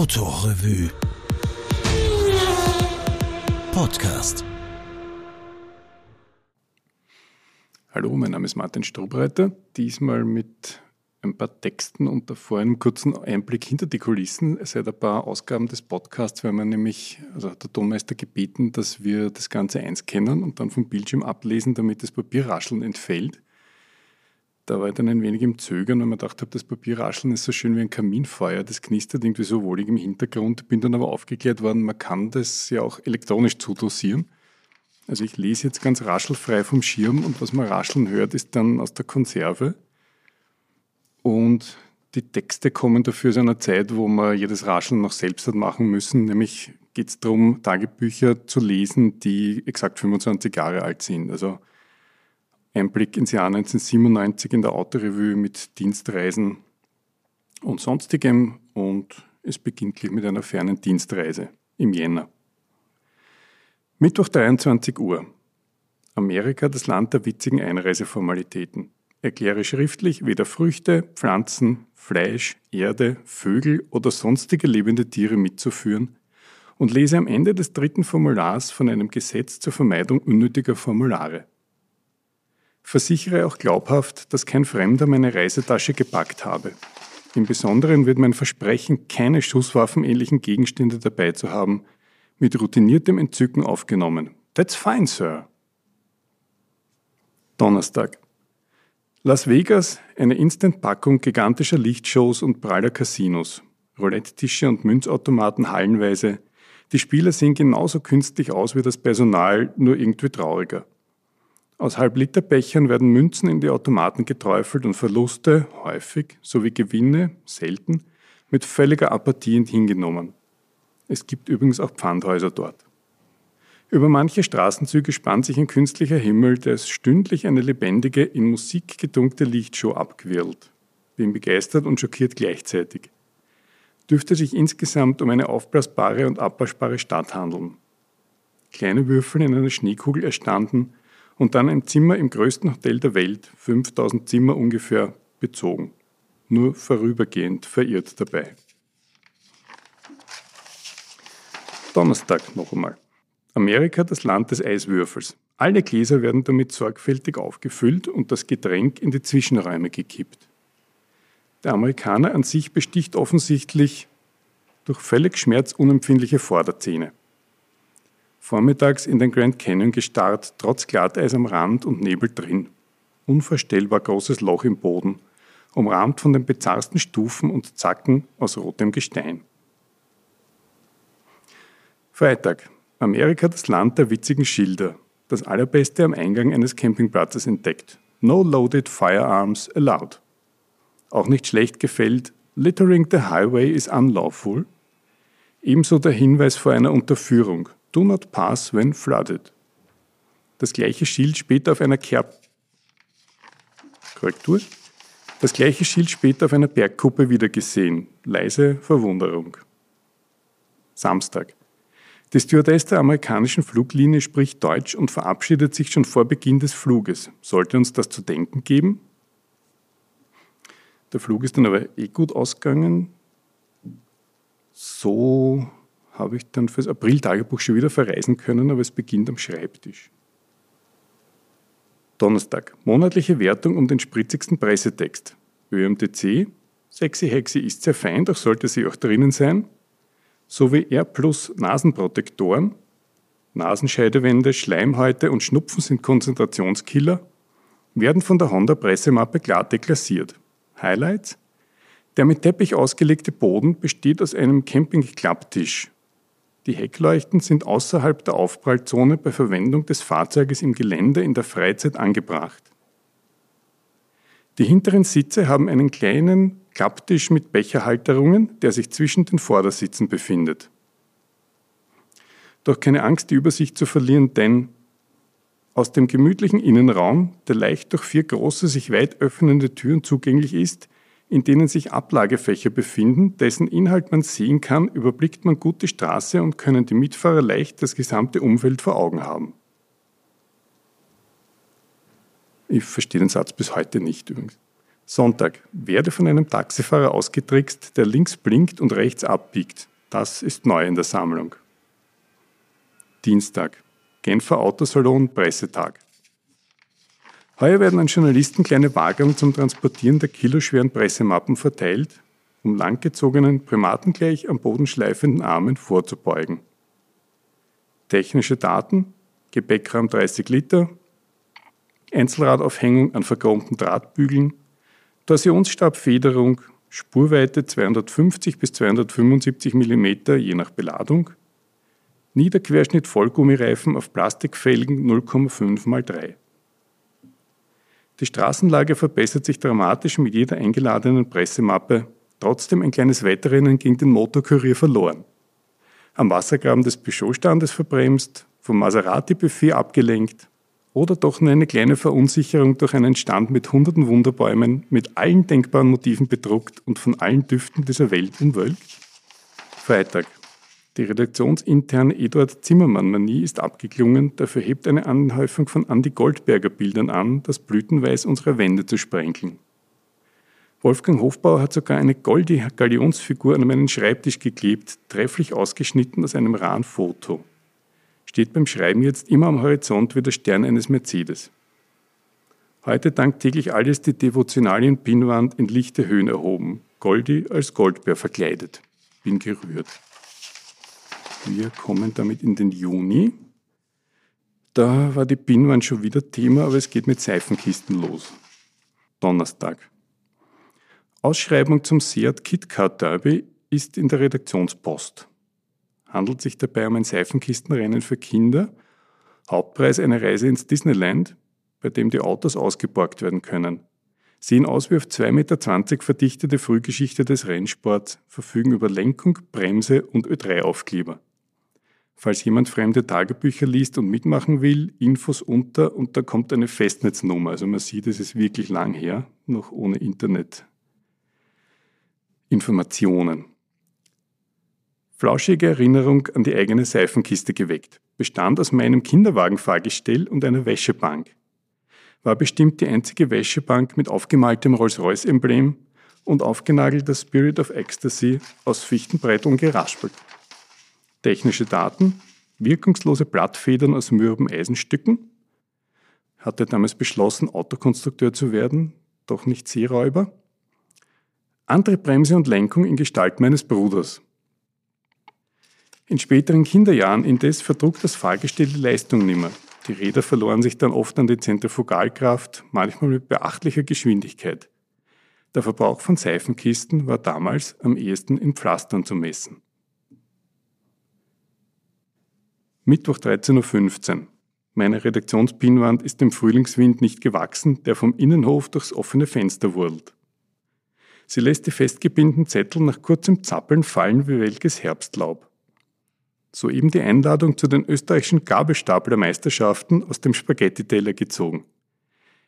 Autorevue Podcast. Hallo, mein Name ist Martin Strobreiter. Diesmal mit ein paar Texten und davor einem kurzen Einblick hinter die Kulissen. Seit ein paar Ausgaben des Podcasts werden wir nämlich, also hat der Tonmeister gebeten, dass wir das Ganze einscannen und dann vom Bildschirm ablesen, damit das Papierrascheln entfällt. Da war ich dann ein wenig im Zögern, weil man gedacht habe, das Papierrascheln ist so schön wie ein Kaminfeuer, das knistert irgendwie so wohlig im Hintergrund. Bin dann aber aufgeklärt worden, man kann das ja auch elektronisch zudosieren. Also ich lese jetzt ganz raschelfrei vom Schirm und was man rascheln hört, ist dann aus der Konserve. Und die Texte kommen dafür aus einer Zeit, wo man jedes Rascheln noch selbst hat machen müssen. Nämlich geht es darum, Tagebücher zu lesen, die exakt 25 Jahre alt sind. Also Einblick ins Jahr 1997 in der Autorevue mit Dienstreisen und sonstigem und es beginnt gleich mit einer fernen Dienstreise im Jänner. Mittwoch 23 Uhr. Amerika, das Land der witzigen Einreiseformalitäten. Erkläre schriftlich weder Früchte, Pflanzen, Fleisch, Erde, Vögel oder sonstige lebende Tiere mitzuführen und lese am Ende des dritten Formulars von einem Gesetz zur Vermeidung unnötiger Formulare. Versichere auch glaubhaft, dass kein Fremder meine Reisetasche gepackt habe. Im Besonderen wird mein Versprechen, keine schusswaffenähnlichen Gegenstände dabei zu haben, mit routiniertem Entzücken aufgenommen. That's fine, Sir. Donnerstag. Las Vegas, eine Instant-Packung gigantischer Lichtshows und praller Casinos. Roulette-Tische und Münzautomaten hallenweise. Die Spieler sehen genauso künstlich aus wie das Personal, nur irgendwie trauriger. Aus Halbliterbechern werden Münzen in die Automaten geträufelt und Verluste, häufig, sowie Gewinne, selten, mit völliger Apathie hingenommen. Es gibt übrigens auch Pfandhäuser dort. Über manche Straßenzüge spannt sich ein künstlicher Himmel, der es stündlich eine lebendige, in Musik gedunkte Lichtshow abquirlt. Bin begeistert und schockiert gleichzeitig. Dürfte sich insgesamt um eine aufblasbare und abwaschbare Stadt handeln. Kleine Würfel in einer Schneekugel erstanden, und dann ein Zimmer im größten Hotel der Welt, 5000 Zimmer ungefähr, bezogen. Nur vorübergehend verirrt dabei. Donnerstag noch einmal. Amerika, das Land des Eiswürfels. Alle Gläser werden damit sorgfältig aufgefüllt und das Getränk in die Zwischenräume gekippt. Der Amerikaner an sich besticht offensichtlich durch völlig schmerzunempfindliche Vorderzähne. Vormittags in den Grand Canyon gestarrt, trotz Glatteis am Rand und Nebel drin. Unvorstellbar großes Loch im Boden, umrahmt von den bizarrsten Stufen und Zacken aus rotem Gestein. Freitag. Amerika das Land der witzigen Schilder. Das allerbeste am Eingang eines Campingplatzes entdeckt. No loaded firearms allowed. Auch nicht schlecht gefällt, littering the highway is unlawful. Ebenso der Hinweis vor einer Unterführung. Do not pass when flooded. Das gleiche Schild später auf einer Kerb Korrektur. Das gleiche Schild später auf einer Bergkuppe wieder gesehen. Leise Verwunderung. Samstag. Die Stewardess der amerikanischen Fluglinie spricht Deutsch und verabschiedet sich schon vor Beginn des Fluges. Sollte uns das zu denken geben? Der Flug ist dann aber eh gut ausgegangen. So habe ich dann fürs April-Tagebuch schon wieder verreisen können, aber es beginnt am Schreibtisch. Donnerstag. Monatliche Wertung um den spritzigsten Pressetext. ÖMTC. Sexy Hexy ist sehr fein, doch sollte sie auch drinnen sein. Sowie R plus Nasenprotektoren. Nasenscheidewände, Schleimhäute und Schnupfen sind Konzentrationskiller. Werden von der Honda Pressemappe klar deklassiert. Highlights. Der mit Teppich ausgelegte Boden besteht aus einem Camping-Klapptisch. Die Heckleuchten sind außerhalb der Aufprallzone bei Verwendung des Fahrzeuges im Gelände in der Freizeit angebracht. Die hinteren Sitze haben einen kleinen Klapptisch mit Becherhalterungen, der sich zwischen den Vordersitzen befindet. Doch keine Angst, die Übersicht zu verlieren, denn aus dem gemütlichen Innenraum, der leicht durch vier große, sich weit öffnende Türen zugänglich ist, in denen sich Ablagefächer befinden, dessen Inhalt man sehen kann, überblickt man gut die Straße und können die Mitfahrer leicht das gesamte Umfeld vor Augen haben. Ich verstehe den Satz bis heute nicht übrigens. Sonntag. Werde von einem Taxifahrer ausgetrickst, der links blinkt und rechts abbiegt. Das ist neu in der Sammlung. Dienstag. Genfer Autosalon Pressetag. Heuer werden an Journalisten kleine Wagen zum Transportieren der kiloschweren Pressemappen verteilt, um langgezogenen, primatengleich am Boden schleifenden Armen vorzubeugen. Technische Daten, Gepäckraum 30 Liter, Einzelradaufhängung an verchromten Drahtbügeln, Torsionsstabfederung, Spurweite 250 bis 275 mm je nach Beladung, Niederquerschnitt Vollgummireifen auf Plastikfelgen 0,5 x 3. Die Straßenlage verbessert sich dramatisch mit jeder eingeladenen Pressemappe, trotzdem ein kleines Wettrennen gegen den Motorkurier verloren. Am Wassergraben des Peugeot-Standes verbremst, vom Maserati-Buffet abgelenkt, oder doch nur eine kleine Verunsicherung durch einen Stand mit hunderten Wunderbäumen, mit allen denkbaren Motiven bedruckt und von allen Düften dieser Welt umwölkt? Freitag. Die redaktionsinterne Eduard Zimmermann-Manie ist abgeklungen, dafür hebt eine Anhäufung von Andy Goldberger Bildern an, das Blütenweiß unserer Wände zu sprenkeln. Wolfgang Hofbauer hat sogar eine goldige Galionsfigur an meinen Schreibtisch geklebt, trefflich ausgeschnitten aus einem raren Foto steht beim Schreiben jetzt immer am Horizont wie der Stern eines Mercedes. Heute dankt täglich alles die Devotionalien-Pinnwand in lichte Höhen erhoben, Goldi als Goldbär verkleidet. Bin gerührt. Wir kommen damit in den Juni. Da war die Pinnwand schon wieder Thema, aber es geht mit Seifenkisten los. Donnerstag. Ausschreibung zum Seat KitKat Derby ist in der Redaktionspost handelt sich dabei um ein Seifenkistenrennen für Kinder. Hauptpreis eine Reise ins Disneyland, bei dem die Autos ausgeborgt werden können. Sehen aus wie auf 2,20 Meter verdichtete Frühgeschichte des Rennsports, verfügen über Lenkung, Bremse und Ö3-Aufkleber. Falls jemand fremde Tagebücher liest und mitmachen will, Infos unter und da kommt eine Festnetznummer. Also man sieht, es ist wirklich lang her, noch ohne Internet. Informationen flauschige Erinnerung an die eigene Seifenkiste geweckt. Bestand aus meinem Kinderwagenfahrgestell und einer Wäschebank. War bestimmt die einzige Wäschebank mit aufgemaltem Rolls-Royce-Emblem und aufgenagelter Spirit of Ecstasy aus Fichtenbrett und geraspelt. Technische Daten, wirkungslose Blattfedern aus mürben Eisenstücken. Hatte damals beschlossen, Autokonstrukteur zu werden, doch nicht Seeräuber. Andere Bremse und Lenkung in Gestalt meines Bruders. In späteren Kinderjahren indes verdruckt das Fahrgestell die Leistung nimmer. Die Räder verloren sich dann oft an die Zentrifugalkraft, manchmal mit beachtlicher Geschwindigkeit. Der Verbrauch von Seifenkisten war damals am ehesten in Pflastern zu messen. Mittwoch 13.15 Uhr. Meine Redaktionspinwand ist dem Frühlingswind nicht gewachsen, der vom Innenhof durchs offene Fenster wurlt. Sie lässt die festgebindeten Zettel nach kurzem Zappeln fallen wie welkes Herbstlaub. Soeben die Einladung zu den österreichischen Gabelstaplermeisterschaften aus dem Spaghetti-Teller gezogen.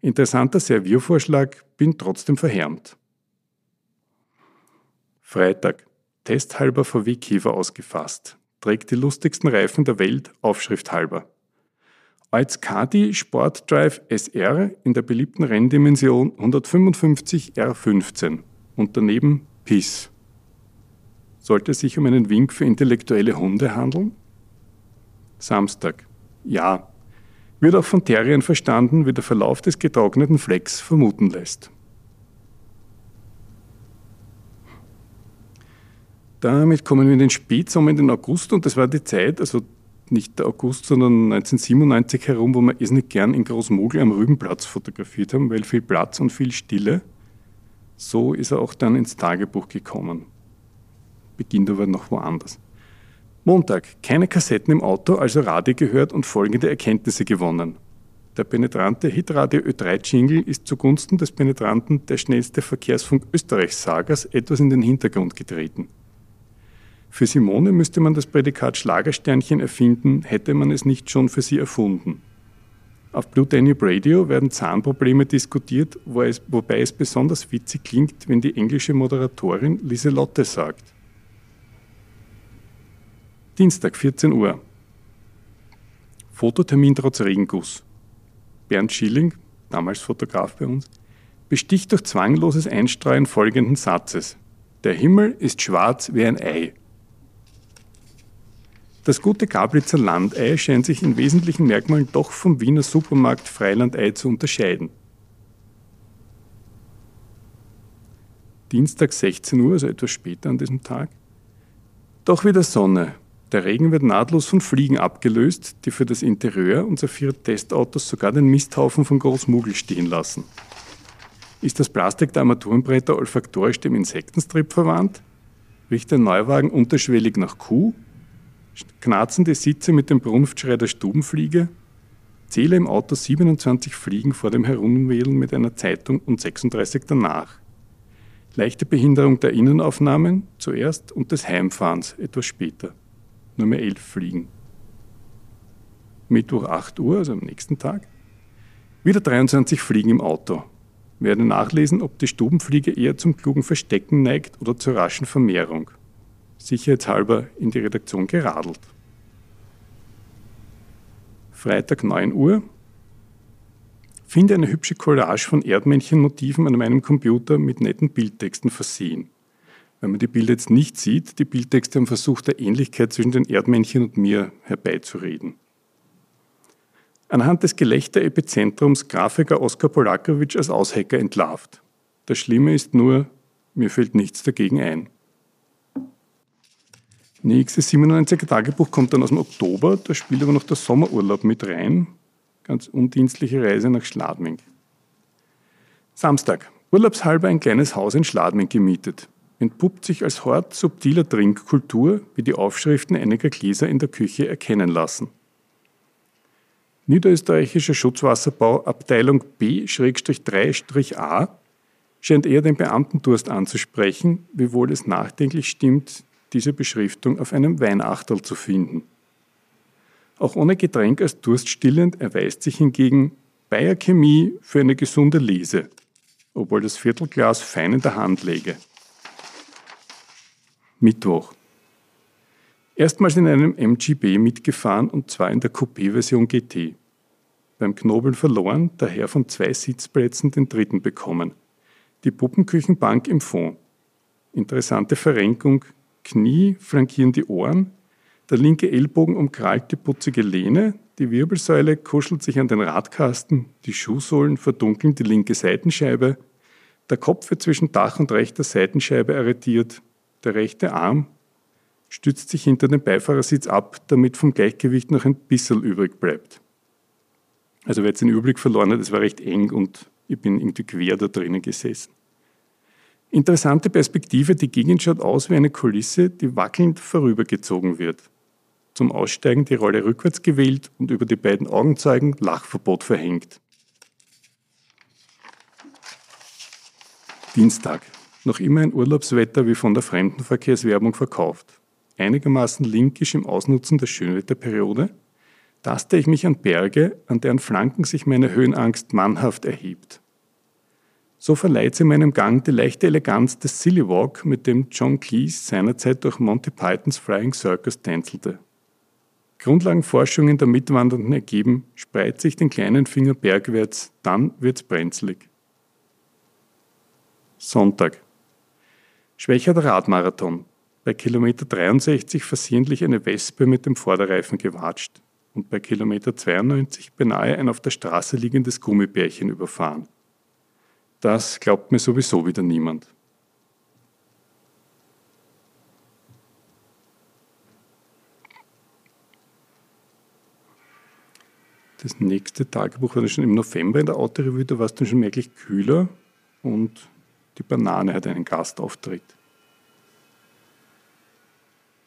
Interessanter Serviervorschlag, bin trotzdem verhärmt. Freitag. Testhalber VW Käfer ausgefasst. Trägt die lustigsten Reifen der Welt, Aufschrift halber. Als Kadi Sport Drive SR in der beliebten Renndimension 155 R15 und daneben PIS. Sollte es sich um einen Wink für intellektuelle Hunde handeln? Samstag. Ja. Wird auch von Terriern verstanden, wie der Verlauf des getrockneten Flecks vermuten lässt. Damit kommen wir in den Spätsommer, in den August und das war die Zeit, also nicht der August, sondern 1997 herum, wo wir es nicht gern in Großmogel am Rübenplatz fotografiert haben, weil viel Platz und viel Stille. So ist er auch dann ins Tagebuch gekommen beginnt aber noch woanders. Montag, keine Kassetten im Auto, also Radio gehört und folgende Erkenntnisse gewonnen. Der penetrante Hitradio Ö3-Jingle ist zugunsten des penetranten Der schnellste Verkehrsfunk Österreichs-Sagers etwas in den Hintergrund getreten. Für Simone müsste man das Prädikat Schlagersternchen erfinden, hätte man es nicht schon für sie erfunden. Auf Blue Danube Radio werden Zahnprobleme diskutiert, wobei es besonders witzig klingt, wenn die englische Moderatorin Liselotte sagt. Dienstag, 14 Uhr. Fototermin trotz Regenguss. Bernd Schilling, damals Fotograf bei uns, besticht durch zwangloses Einstreuen folgenden Satzes. Der Himmel ist schwarz wie ein Ei. Das gute Gablitzer Landei scheint sich in wesentlichen Merkmalen doch vom Wiener Supermarkt Freilandei zu unterscheiden. Dienstag 16 Uhr, also etwas später an diesem Tag. Doch wieder Sonne. Der Regen wird nahtlos von Fliegen abgelöst, die für das Interieur unserer vier Testautos sogar den Misthaufen von Großmugel stehen lassen. Ist das Plastik der Armaturenbretter olfaktorisch dem Insektenstrip verwandt? Riecht der Neuwagen unterschwellig nach Kuh? Knarzen die Sitze mit dem Brunftschrei der Stubenfliege? Zähle im Auto 27 Fliegen vor dem Herumwählen mit einer Zeitung und 36 danach leichte Behinderung der Innenaufnahmen zuerst und des Heimfahrens etwas später. Nur mehr elf Fliegen. Mittwoch 8 Uhr, also am nächsten Tag. Wieder 23 Fliegen im Auto. Werde nachlesen, ob die Stubenfliege eher zum klugen Verstecken neigt oder zur raschen Vermehrung. Sicherheitshalber in die Redaktion geradelt. Freitag 9 Uhr, Finde eine hübsche Collage von Erdmännchenmotiven an meinem Computer mit netten Bildtexten versehen. Wenn man die Bilder jetzt nicht sieht, die Bildtexte haben versucht, der Ähnlichkeit zwischen den Erdmännchen und mir herbeizureden. Anhand des Gelächter-Epizentrums Grafiker Oskar Polakowitsch als Aushacker entlarvt. Das Schlimme ist nur, mir fällt nichts dagegen ein. Nächstes 97er Tagebuch kommt dann aus dem Oktober, da spielt aber noch der Sommerurlaub mit rein ganz undienstliche Reise nach Schladming. Samstag. Urlaubshalber ein kleines Haus in Schladming gemietet. Entpuppt sich als Hort subtiler Trinkkultur, wie die Aufschriften einiger Gläser in der Küche erkennen Niederösterreichischer Schutzwasserbau Abteilung B-3-A scheint eher den Beamtendurst anzusprechen, wiewohl es nachdenklich stimmt, diese Beschriftung auf einem Weinachtel zu finden. Auch ohne Getränk als durststillend erweist sich hingegen Bayer Chemie für eine gesunde Lese, obwohl das Viertelglas fein in der Hand läge. Mittwoch. Erstmals in einem MGB mitgefahren und zwar in der Coupé-Version GT. Beim Knobeln verloren, daher von zwei Sitzplätzen den dritten bekommen. Die Puppenküchenbank im Fond. Interessante Verrenkung, Knie flankieren die Ohren, der linke Ellbogen umkrallt die putzige Lehne, die Wirbelsäule kuschelt sich an den Radkasten, die Schuhsohlen verdunkeln die linke Seitenscheibe, der Kopf wird zwischen Dach und rechter Seitenscheibe arretiert, der rechte Arm stützt sich hinter den Beifahrersitz ab, damit vom Gleichgewicht noch ein bisschen übrig bleibt. Also wer jetzt den Überblick verloren hat, es war recht eng und ich bin irgendwie quer da drinnen gesessen. Interessante Perspektive, die Gegend schaut aus wie eine Kulisse, die wackelnd vorübergezogen wird zum Aussteigen die Rolle rückwärts gewählt und über die beiden Augenzeugen Lachverbot verhängt. Dienstag. Noch immer ein Urlaubswetter wie von der Fremdenverkehrswerbung verkauft. Einigermaßen linkisch im Ausnutzen der Schönwetterperiode taste ich mich an Berge, an deren Flanken sich meine Höhenangst mannhaft erhebt. So verleiht sie meinem Gang die leichte Eleganz des Silly Walk, mit dem John Cleese seinerzeit durch Monty Pythons Flying Circus tänzelte. Grundlagenforschungen der Mitwandernden ergeben, spreizt sich den kleinen Finger bergwärts, dann wird's brenzlig. Sonntag. Schwächer der Radmarathon. Bei Kilometer 63 versehentlich eine Wespe mit dem Vorderreifen gewatscht und bei Kilometer 92 beinahe ein auf der Straße liegendes Gummibärchen überfahren. Das glaubt mir sowieso wieder niemand. Das nächste Tagebuch war dann schon im November in der Autorevue, da war es dann schon merklich kühler und die Banane hat einen Gastauftritt.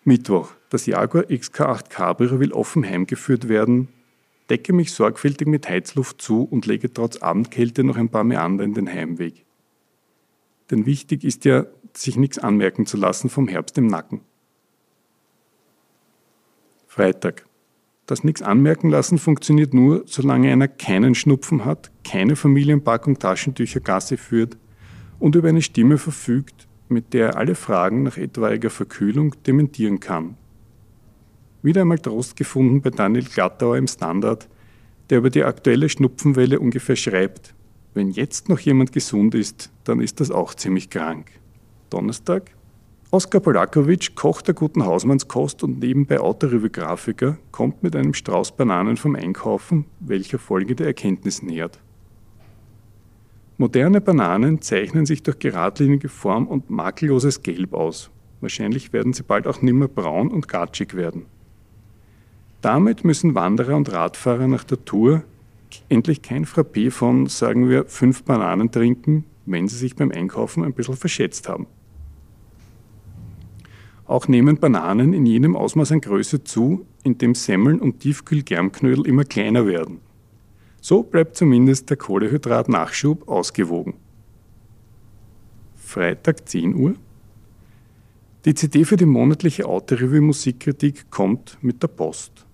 Mittwoch. Das Jaguar XK8 Cabrio will offen heimgeführt werden. Decke mich sorgfältig mit Heizluft zu und lege trotz Abendkälte noch ein paar Meander in den Heimweg. Denn wichtig ist ja, sich nichts anmerken zu lassen vom Herbst im Nacken. Freitag. Das nichts anmerken lassen funktioniert nur, solange einer keinen Schnupfen hat, keine Familienpackung Taschentücher Gasse führt und über eine Stimme verfügt, mit der er alle Fragen nach etwaiger Verkühlung dementieren kann. Wieder einmal Trost gefunden bei Daniel Glattauer im Standard, der über die aktuelle Schnupfenwelle ungefähr schreibt, wenn jetzt noch jemand gesund ist, dann ist das auch ziemlich krank. Donnerstag, Oskar Polakovic, Koch der guten Hausmannskost und nebenbei Autorevue-Grafiker, kommt mit einem Strauß Bananen vom Einkaufen, welcher folgende Erkenntnis nähert. Moderne Bananen zeichnen sich durch geradlinige Form und makelloses Gelb aus. Wahrscheinlich werden sie bald auch nimmer braun und gatschig werden. Damit müssen Wanderer und Radfahrer nach der Tour endlich kein Frappé von, sagen wir, fünf Bananen trinken, wenn sie sich beim Einkaufen ein bisschen verschätzt haben. Auch nehmen Bananen in jenem Ausmaß an Größe zu, in dem Semmeln und Tiefkühlgermknödel immer kleiner werden. So bleibt zumindest der Kohlehydrat-Nachschub ausgewogen. Freitag 10 Uhr. Die CD für die monatliche Autorevue Musikkritik kommt mit der Post.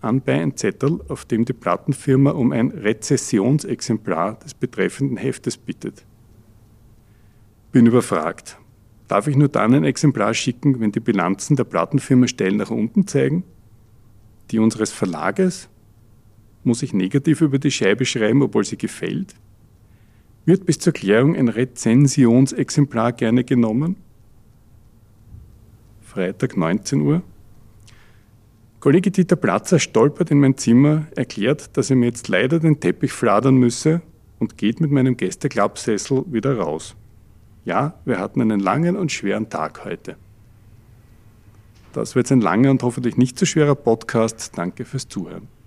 Anbei ein Zettel, auf dem die Plattenfirma um ein Rezessionsexemplar des betreffenden Heftes bittet. Bin überfragt. Darf ich nur dann ein Exemplar schicken, wenn die Bilanzen der Plattenfirma steil nach unten zeigen? Die unseres Verlages? Muss ich negativ über die Scheibe schreiben, obwohl sie gefällt? Wird bis zur Klärung ein Rezensionsexemplar gerne genommen? Freitag 19 Uhr. Kollege Dieter Platzer stolpert in mein Zimmer, erklärt, dass er mir jetzt leider den Teppich fladern müsse und geht mit meinem Gästeklappsessel wieder raus. Ja, wir hatten einen langen und schweren Tag heute. Das wird ein langer und hoffentlich nicht zu so schwerer Podcast. Danke fürs Zuhören.